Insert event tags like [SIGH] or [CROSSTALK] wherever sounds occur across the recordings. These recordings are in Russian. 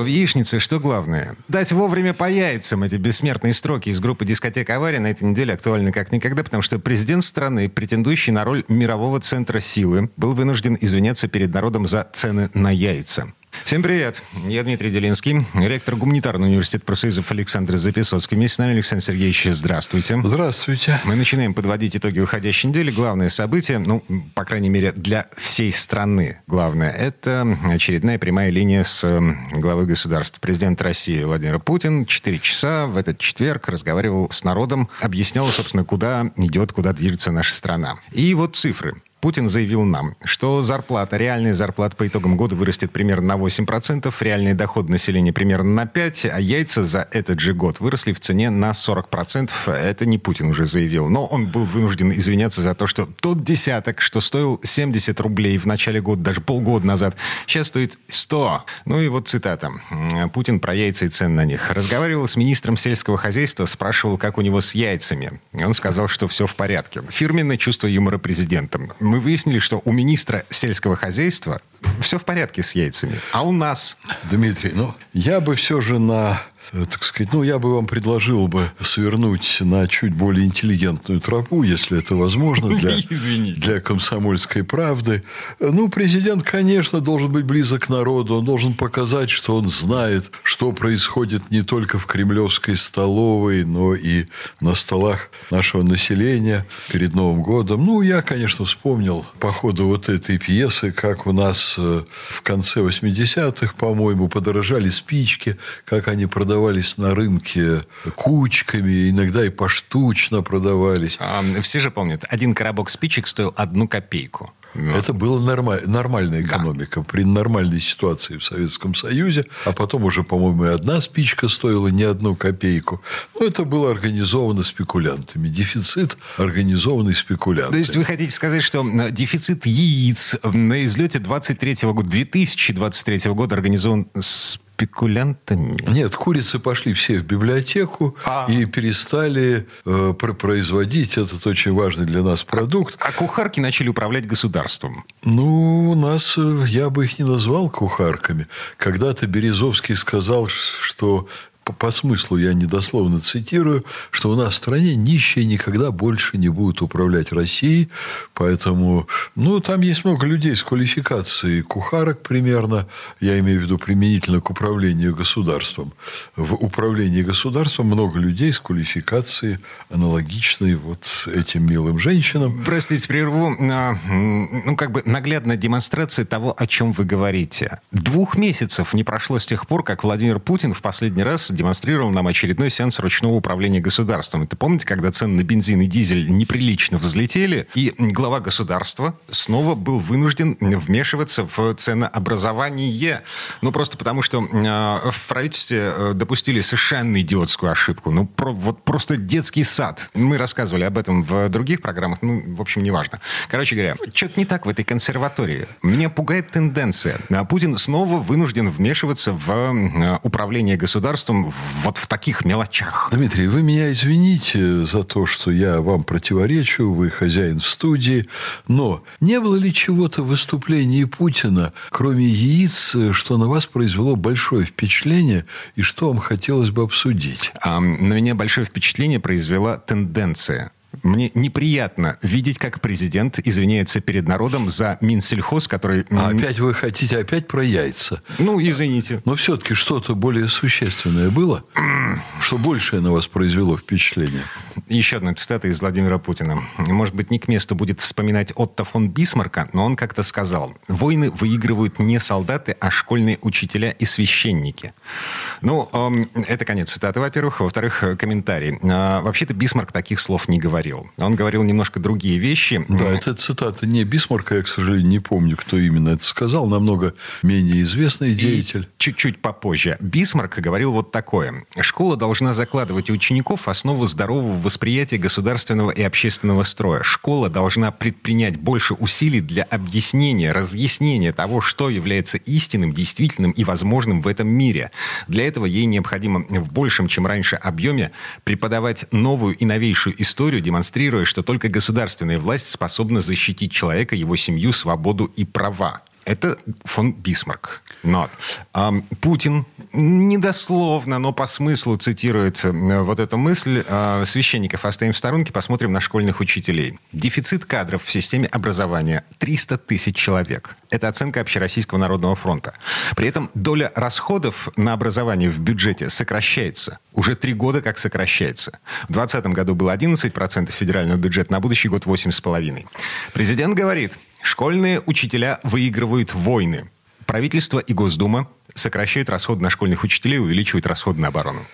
В яичнице что главное? Дать вовремя по яйцам эти бессмертные строки из группы «Дискотека Авария» на этой неделе актуальны как никогда, потому что президент страны, претендующий на роль мирового центра силы, был вынужден извиняться перед народом за цены на яйца. Всем привет. Я Дмитрий Делинский, ректор гуманитарного университета профсоюзов Александр Записоцкий. Вместе с нами Александр Сергеевич, здравствуйте. Здравствуйте. Мы начинаем подводить итоги уходящей недели. Главное событие, ну, по крайней мере, для всей страны главное, это очередная прямая линия с главой государства. Президент России Владимир Путин четыре часа в этот четверг разговаривал с народом, объяснял, собственно, куда идет, куда движется наша страна. И вот цифры. Путин заявил нам, что зарплата, реальная зарплата по итогам года вырастет примерно на 8%, реальный доход населения примерно на 5%, а яйца за этот же год выросли в цене на 40%. Это не Путин уже заявил, но он был вынужден извиняться за то, что тот десяток, что стоил 70 рублей в начале года, даже полгода назад, сейчас стоит 100. Ну и вот цитата. Путин про яйца и цены на них. Разговаривал с министром сельского хозяйства, спрашивал, как у него с яйцами. Он сказал, что все в порядке. Фирменное чувство юмора президента мы выяснили, что у министра сельского хозяйства все в порядке с яйцами. А у нас? Дмитрий, ну, я бы все же на так сказать, ну, я бы вам предложил бы свернуть на чуть более интеллигентную тропу, если это возможно, [LAUGHS] для, для комсомольской правды. Ну, президент, конечно, должен быть близок к народу, он должен показать, что он знает, что происходит не только в кремлевской столовой, но и на столах нашего населения перед Новым годом. Ну, я, конечно, вспомнил по ходу вот этой пьесы, как у нас э, в конце 80-х, по-моему, подорожали спички, как они продавали продавались на рынке кучками, иногда и поштучно продавались. А, все же помнят, один коробок спичек стоил одну копейку. Ну. Это была нормаль, нормальная экономика да. при нормальной ситуации в Советском Союзе. А потом уже, по-моему, и одна спичка стоила не одну копейку. Но это было организовано спекулянтами. Дефицит организованный спекулянтами. То есть вы хотите сказать, что дефицит яиц на излете 23 года, 2023 года организован с спекулянтами? Нет, курицы пошли все в библиотеку а. и перестали э, производить этот очень важный для нас продукт. А, а кухарки начали управлять государством? Ну, у нас, э, я бы их не назвал кухарками. Когда-то Березовский сказал, что по, смыслу я недословно цитирую, что у нас в стране нищие никогда больше не будут управлять Россией. Поэтому, ну, там есть много людей с квалификацией кухарок примерно. Я имею в виду применительно к управлению государством. В управлении государством много людей с квалификацией аналогичной вот этим милым женщинам. Простите, прерву. А, ну, как бы наглядная демонстрация того, о чем вы говорите. Двух месяцев не прошло с тех пор, как Владимир Путин в последний раз демонстрировал нам очередной сеанс ручного управления государством. Это помните, когда цены на бензин и дизель неприлично взлетели, и глава государства снова был вынужден вмешиваться в ценообразование. Ну, просто потому, что э, в правительстве э, допустили совершенно идиотскую ошибку. Ну, про, вот просто детский сад. Мы рассказывали об этом в других программах. Ну, в общем, неважно. Короче говоря, что-то не так в этой консерватории. Меня пугает тенденция. Путин снова вынужден вмешиваться в э, управление государством вот в таких мелочах. Дмитрий, вы меня извините за то, что я вам противоречу, вы хозяин в студии, но не было ли чего-то в выступлении Путина, кроме яиц, что на вас произвело большое впечатление и что вам хотелось бы обсудить? А, на меня большое впечатление произвела тенденция мне неприятно видеть, как президент извиняется перед народом за Минсельхоз, который... А опять вы хотите опять про яйца? Ну, извините. Но все-таки что-то более существенное было, что большее на вас произвело впечатление? Еще одна цитата из Владимира Путина. Может быть, не к месту будет вспоминать Отто фон Бисмарка, но он как-то сказал, войны выигрывают не солдаты, а школьные учителя и священники. Ну, эм, это конец цитаты, во-первых. Во-вторых, комментарий. А, вообще-то Бисмарк таких слов не говорил говорил. Он говорил немножко другие вещи. Да, это цитата не Бисмарка, я, к сожалению, не помню, кто именно это сказал. Намного менее известный деятель. И чуть-чуть попозже. Бисмарк говорил вот такое. Школа должна закладывать у учеников основу здорового восприятия государственного и общественного строя. Школа должна предпринять больше усилий для объяснения, разъяснения того, что является истинным, действительным и возможным в этом мире. Для этого ей необходимо в большем, чем раньше, объеме преподавать новую и новейшую историю, демонстрируя, что только государственная власть способна защитить человека, его семью, свободу и права. Это фон Бисмарк. Но а, Путин недословно, но по смыслу цитирует э, вот эту мысль. А, священников оставим в сторонке, посмотрим на школьных учителей. Дефицит кадров в системе образования 300 тысяч человек. Это оценка Общероссийского народного фронта. При этом доля расходов на образование в бюджете сокращается. Уже три года как сокращается. В 2020 году было 11% федерального бюджета, на будущий год 8,5%. Президент говорит, школьные учителя выигрывают войны. Правительство и Госдума сокращают расходы на школьных учителей, увеличивают расходы на оборону.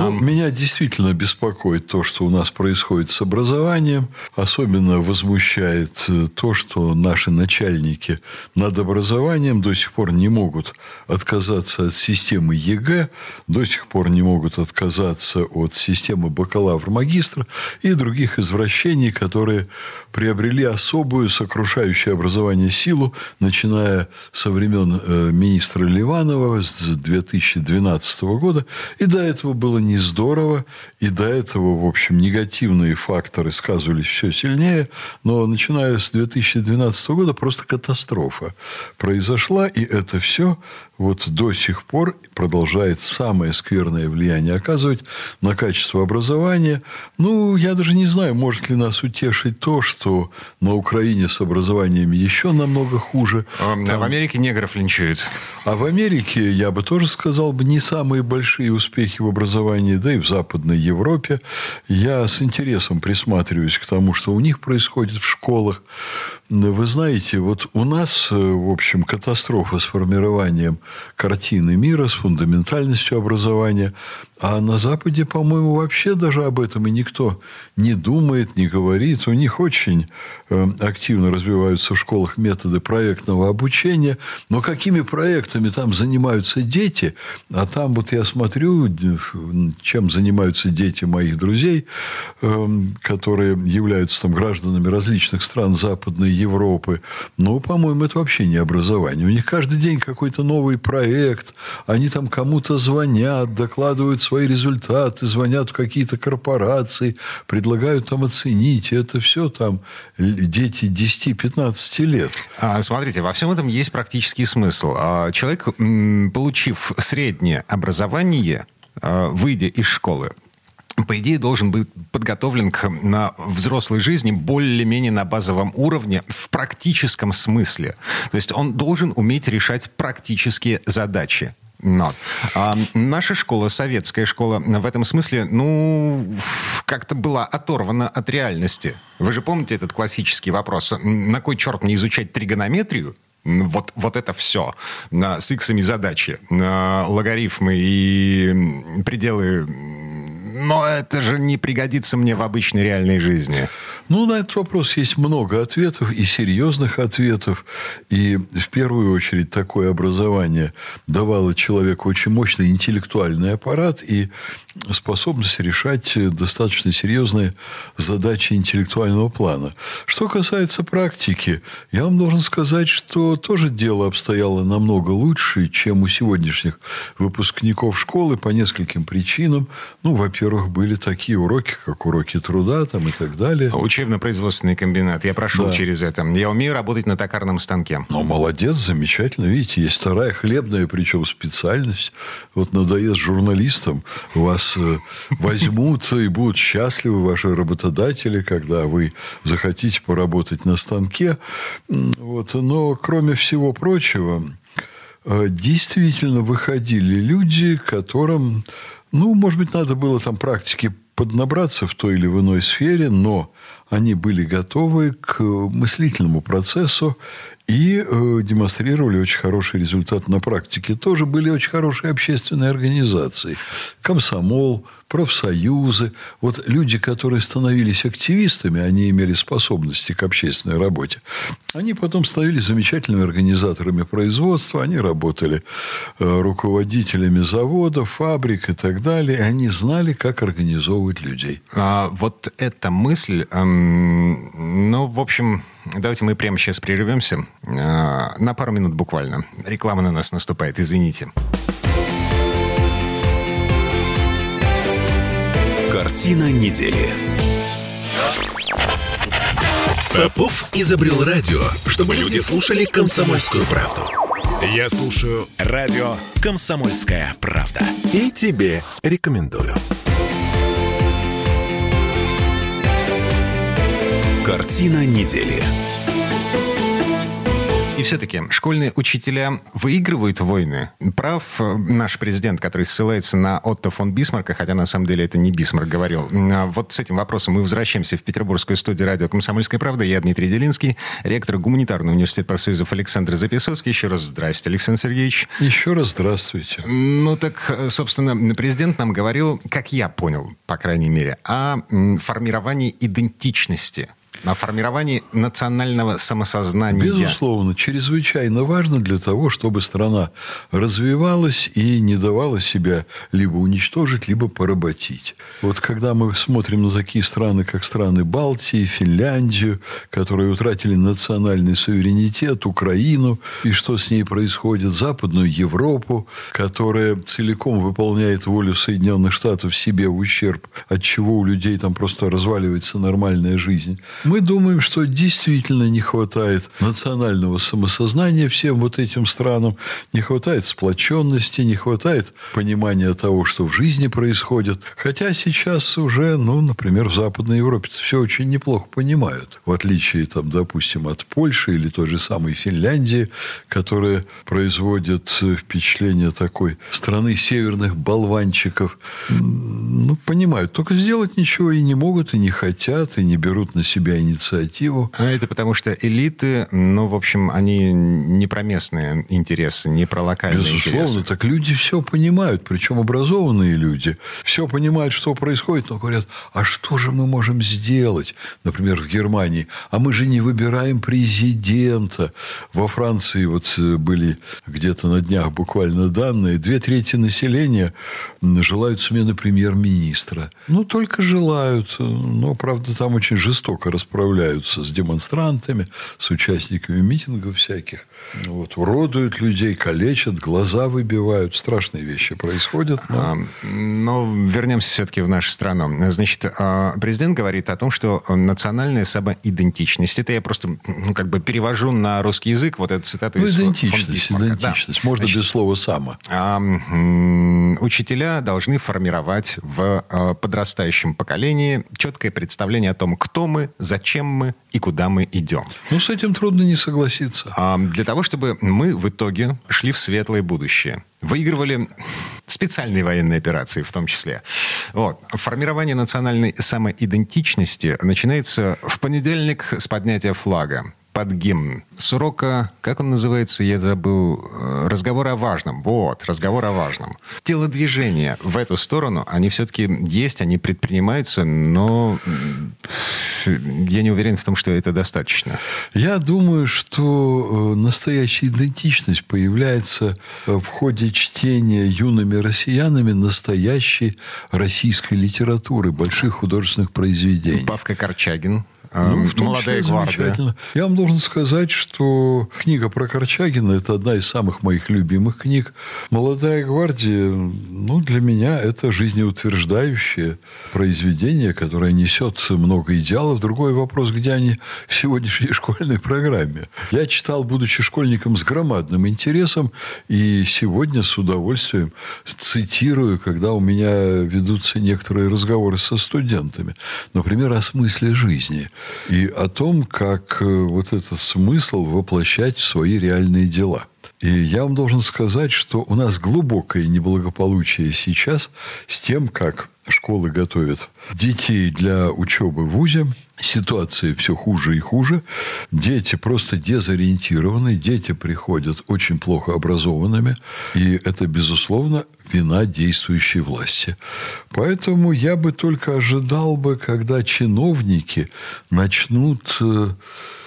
Ну, меня действительно беспокоит то, что у нас происходит с образованием. Особенно возмущает э, то, что наши начальники над образованием до сих пор не могут отказаться от системы ЕГЭ, до сих пор не могут отказаться от системы бакалавр-магистра и других извращений, которые приобрели особую сокрушающую образование силу, начиная со времен э, министра Ливанова с 2012 года. И до этого был было не здорово, и до этого, в общем, негативные факторы сказывались все сильнее, но начиная с 2012 года просто катастрофа произошла, и это все вот до сих пор продолжает самое скверное влияние оказывать на качество образования. Ну, я даже не знаю, может ли нас утешить то, что на Украине с образованием еще намного хуже. А, Там... в Америке негров линчуют. А в Америке, я бы тоже сказал, бы не самые большие успехи в образовании, да и в Западной Европе. Я с интересом присматриваюсь к тому, что у них происходит в школах. Вы знаете, вот у нас, э, в общем, катастрофа с формированием картины мира, с фундаментальностью образования. А на Западе, по-моему, вообще даже об этом и никто не думает, не говорит. У них очень э, активно развиваются в школах методы проектного обучения. Но какими проектами там занимаются дети? А там вот я смотрю, чем занимаются дети моих друзей, э, которые являются там гражданами различных стран Западной Европы. Ну, по-моему, это вообще не образование. У них каждый день какой-то новый проект. Они там кому-то звонят, докладывают свои результаты, звонят в какие-то корпорации, предлагают там оценить. Это все там дети 10-15 лет. А, смотрите, во всем этом есть практический смысл. А, человек, получив среднее образование, а, выйдя из школы, по идее, должен быть подготовлен к на взрослой жизни более-менее на базовом уровне в практическом смысле. То есть он должен уметь решать практические задачи. Но. А наша школа, советская школа, в этом смысле, ну, как-то была оторвана от реальности. Вы же помните этот классический вопрос? На кой черт мне изучать тригонометрию? Вот, вот это все с иксами задачи, логарифмы и пределы но это же не пригодится мне в обычной реальной жизни. Ну, на этот вопрос есть много ответов и серьезных ответов. И в первую очередь такое образование давало человеку очень мощный интеллектуальный аппарат и способность решать достаточно серьезные задачи интеллектуального плана. Что касается практики, я вам должен сказать, что тоже дело обстояло намного лучше, чем у сегодняшних выпускников школы по нескольким причинам. Ну, во-первых, были такие уроки, как уроки труда там, и так далее. Учебно-производственный комбинат. Я прошел да. через это. Я умею работать на токарном станке. Ну, молодец, замечательно. Видите, есть вторая хлебная, причем специальность. Вот надоест журналистам, вас э, возьмут и будут счастливы ваши работодатели, когда вы захотите поработать на станке. Вот. Но, кроме всего прочего, э, действительно выходили люди, которым, ну, может быть, надо было там практики поднабраться в той или иной сфере, но они были готовы к мыслительному процессу и э, демонстрировали очень хороший результат на практике. Тоже были очень хорошие общественные организации. Комсомол, профсоюзы. Вот люди, которые становились активистами, они имели способности к общественной работе. Они потом становились замечательными организаторами производства. Они работали э, руководителями заводов, фабрик и так далее. И они знали, как организовывать людей. А, вот эта мысль, эм, ну, в общем, Давайте мы прямо сейчас прервемся. А, на пару минут буквально. Реклама на нас наступает, извините. Картина недели. Попов изобрел радио, чтобы люди слушали комсомольскую правду. Я слушаю радио «Комсомольская правда». И тебе рекомендую. Картина недели. И все-таки школьные учителя выигрывают войны. Прав э, наш президент, который ссылается на Отто фон Бисмарка, хотя на самом деле это не Бисмарк говорил. А вот с этим вопросом мы возвращаемся в петербургскую студию радио «Комсомольская правда». Я Дмитрий Делинский, ректор Гуманитарного университета профсоюзов Александр Запесоцкий. Еще раз здрасте, Александр Сергеевич. Еще раз здравствуйте. Ну так, э, собственно, президент нам говорил, как я понял, по крайней мере, о формировании идентичности на формировании национального самосознания. Безусловно, чрезвычайно важно для того, чтобы страна развивалась и не давала себя либо уничтожить, либо поработить. Вот когда мы смотрим на такие страны, как страны Балтии, Финляндию, которые утратили национальный суверенитет, Украину, и что с ней происходит, Западную Европу, которая целиком выполняет волю Соединенных Штатов себе в ущерб, от чего у людей там просто разваливается нормальная жизнь. Мы думаем, что действительно не хватает национального самосознания всем вот этим странам, не хватает сплоченности, не хватает понимания того, что в жизни происходит. Хотя сейчас уже, ну, например, в Западной Европе все очень неплохо понимают. В отличие, там, допустим, от Польши или той же самой Финляндии, которая производит впечатление такой страны северных болванчиков. Ну, понимают. Только сделать ничего и не могут, и не хотят, и не берут на себя инициативу. А это потому что элиты, ну, в общем, они не про местные интересы, не про локальные Безусловно, интересы. так люди все понимают, причем образованные люди. Все понимают, что происходит, но говорят, а что же мы можем сделать? Например, в Германии. А мы же не выбираем президента. Во Франции вот э, были где-то на днях буквально данные. Две трети населения желают смены премьер-министра. Ну, только желают. Но, правда, там очень жестоко расправляются с демонстрантами, с участниками митингов всяких. Вот, уродуют людей, калечат, глаза выбивают. Страшные вещи происходят. Но, а, но вернемся все-таки в нашу страну. Значит, а, президент говорит о том, что национальная самоидентичность, это я просто ну, как бы перевожу на русский язык вот эту цитату ну, из идентичность, идентичность. Да. Можно Значит, без слова «само». А, учителя должны формировать в подрастающем поколении четкое представление о том, кто мы, зачем мы и куда мы идем. Ну, с этим трудно не согласиться. Для того, чтобы мы в итоге шли в светлое будущее. Выигрывали специальные военные операции в том числе. Вот. Формирование национальной самоидентичности начинается в понедельник с поднятия флага под гимн. С урока, как он называется, я забыл, э, разговор о важном. Вот, разговор о важном. Телодвижения в эту сторону, они все-таки есть, они предпринимаются, но я не уверен в том, что это достаточно. Я думаю, что э, настоящая идентичность появляется в ходе чтения юными россиянами настоящей российской литературы, больших художественных произведений. Павка Корчагин, ну, в «Молодая числе гвардия». Я вам должен сказать, что книга про Корчагина – это одна из самых моих любимых книг. «Молодая гвардия» ну, для меня это жизнеутверждающее произведение, которое несет много идеалов. Другой вопрос, где они в сегодняшней [LAUGHS] школьной программе. Я читал, будучи школьником, с громадным интересом, и сегодня с удовольствием цитирую, когда у меня ведутся некоторые разговоры со студентами. Например, о смысле жизни и о том, как э, вот этот смысл воплощать в свои реальные дела. И я вам должен сказать, что у нас глубокое неблагополучие сейчас с тем, как школы готовят детей для учебы в ВУЗе. Ситуация все хуже и хуже. Дети просто дезориентированы. Дети приходят очень плохо образованными. И это, безусловно, вина действующей власти. Поэтому я бы только ожидал бы, когда чиновники начнут э,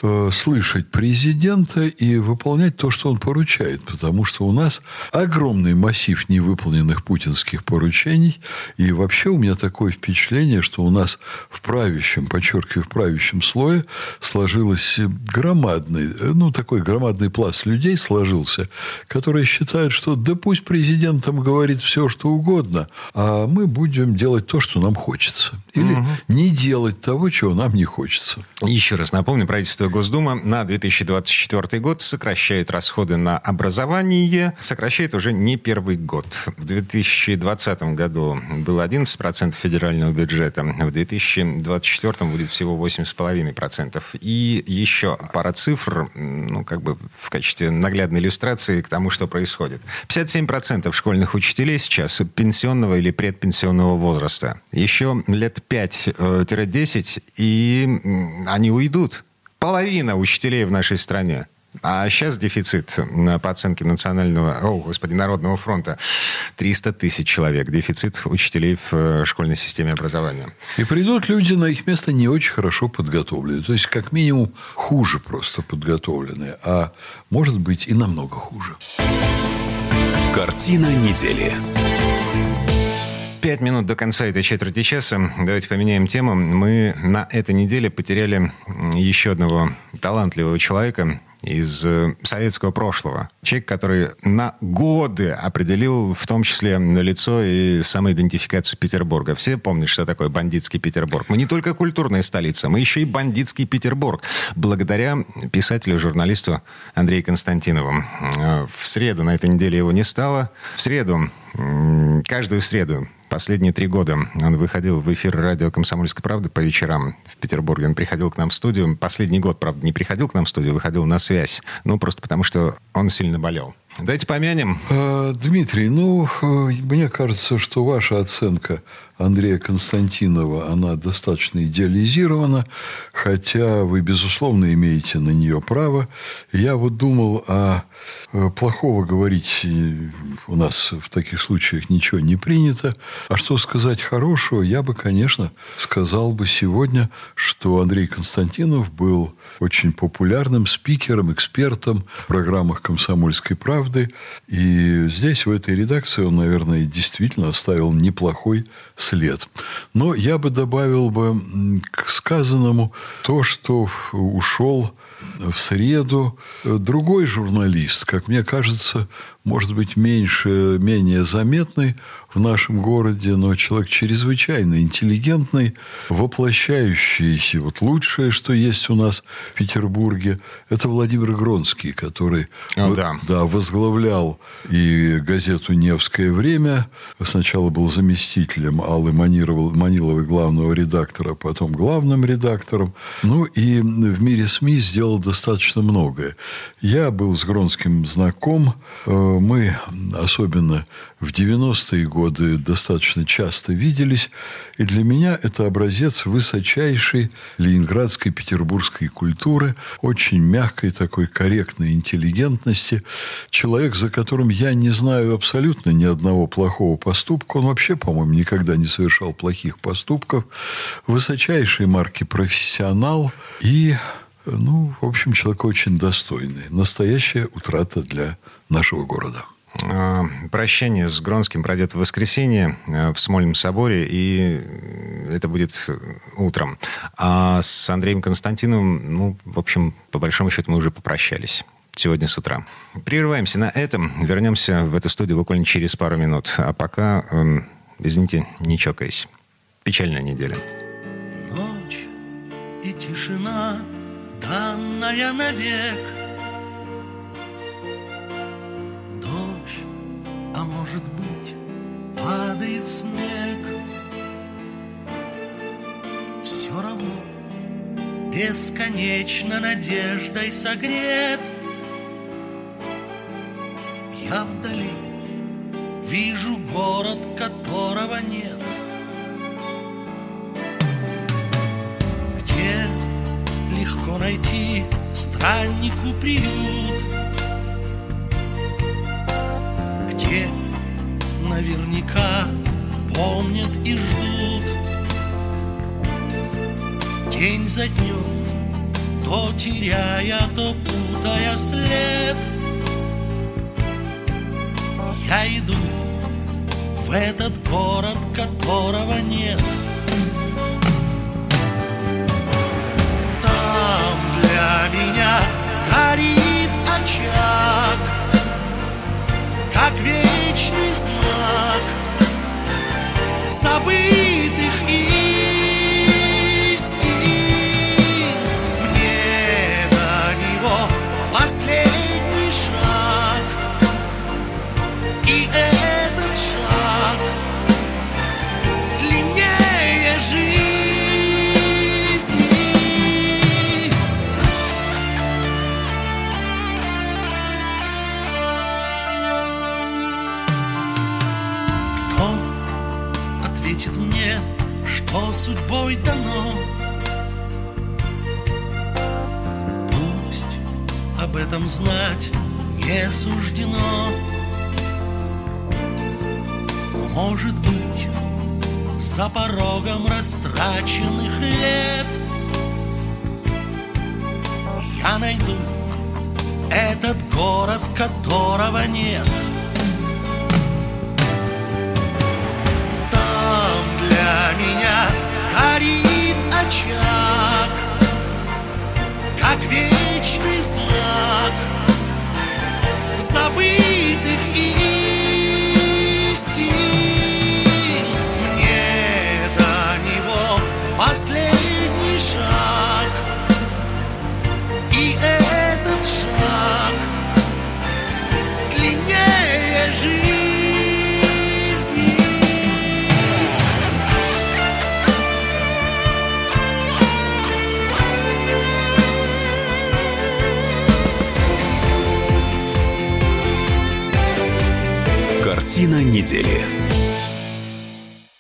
э, слышать президента и выполнять то, что он поручает. Потому что у нас огромный массив невыполненных путинских поручений. И вообще у меня такое впечатление, что у нас в правящем, подчеркиваю, в правящем слое сложилось громадный, ну, такой громадный пласт людей сложился, которые считают, что да пусть президентом говорит все, что угодно, а мы будем делать то, что нам хочется. Или угу. не делать того, чего нам не хочется. Еще раз напомню, правительство Госдума на 2024 год сокращает расходы на образование, сокращает уже не первый год. В 2020 году было 11% федерального бюджета, в 2024 будет всего 8,5%. И еще пара цифр, ну, как бы в качестве наглядной иллюстрации к тому, что происходит. 57% школьных учителей сейчас пенсионного или предпенсионного возраста. Еще лет 5-10, и они уйдут. Половина учителей в нашей стране. А сейчас дефицит по оценке национального, о, господи, Народного фронта 300 тысяч человек. Дефицит учителей в э, школьной системе образования. И придут люди на их место не очень хорошо подготовленные. То есть, как минимум, хуже просто подготовленные. А может быть и намного хуже. Картина недели. Пять минут до конца этой четверти часа. Давайте поменяем тему. Мы на этой неделе потеряли еще одного талантливого человека из э, советского прошлого. Человек, который на годы определил в том числе лицо и самоидентификацию Петербурга. Все помнят, что такое бандитский Петербург. Мы не только культурная столица, мы еще и бандитский Петербург. Благодаря писателю, журналисту Андрею Константинову. Э, в среду, на этой неделе его не стало. В среду, каждую среду Последние три года он выходил в эфир радио «Комсомольская правда» по вечерам в Петербурге. Он приходил к нам в студию. Последний год, правда, не приходил к нам в студию, выходил на связь. Ну, просто потому, что он сильно болел. Давайте помянем. А, Дмитрий, ну, э, мне кажется, что ваша оценка Андрея Константинова, она достаточно идеализирована, хотя вы, безусловно, имеете на нее право. Я вот думал, а плохого говорить у нас в таких случаях ничего не принято. А что сказать хорошего, я бы, конечно, сказал бы сегодня, что Андрей Константинов был очень популярным спикером, экспертом в программах «Комсомольской правды». И здесь, в этой редакции, он, наверное, действительно оставил неплохой след. Но я бы добавил бы к сказанному то, что ушел в среду другой журналист, как мне кажется, может быть, меньше, менее заметный в нашем городе, но человек чрезвычайно интеллигентный, воплощающий вот лучшее, что есть у нас в Петербурге. Это Владимир Гронский, который О, да. Да, возглавлял и газету «Невское время». Сначала был заместителем Аллы Маниловой, главного редактора, потом главным редактором. Ну и в мире СМИ сделал достаточно многое. Я был с Гронским знаком. Э, мы, особенно в 90-е годы, достаточно часто виделись. И для меня это образец высочайшей ленинградской, петербургской культуры, очень мягкой такой корректной интеллигентности. Человек, за которым я не знаю абсолютно ни одного плохого поступка. Он вообще, по-моему, никогда не совершал плохих поступков. Высочайшей марки профессионал и ну, в общем, человек очень достойный. Настоящая утрата для нашего города. А, прощание с Гронским пройдет в воскресенье э, в Смольном соборе, и это будет утром. А с Андреем Константиновым, ну, в общем, по большому счету, мы уже попрощались сегодня с утра. Прерываемся на этом. Вернемся в эту студию буквально через пару минут. А пока, эм, извините, не чокаясь. Печальная неделя. Ночь и тишина, данная навек — а может быть, падает снег. Все равно бесконечно надеждой согрет. Я вдали вижу город, которого нет. Найти страннику приют, где наверняка помнят и ждут день за днем, то теряя, то путая след. Я иду в этот город, которого нет. Меня горит очаг, как вечный знак забытых истин. Мне до него последний что судьбой дано? Пусть об этом знать не суждено. Может быть, за порогом растраченных лет Я найду этот город, которого нет меня горит очаг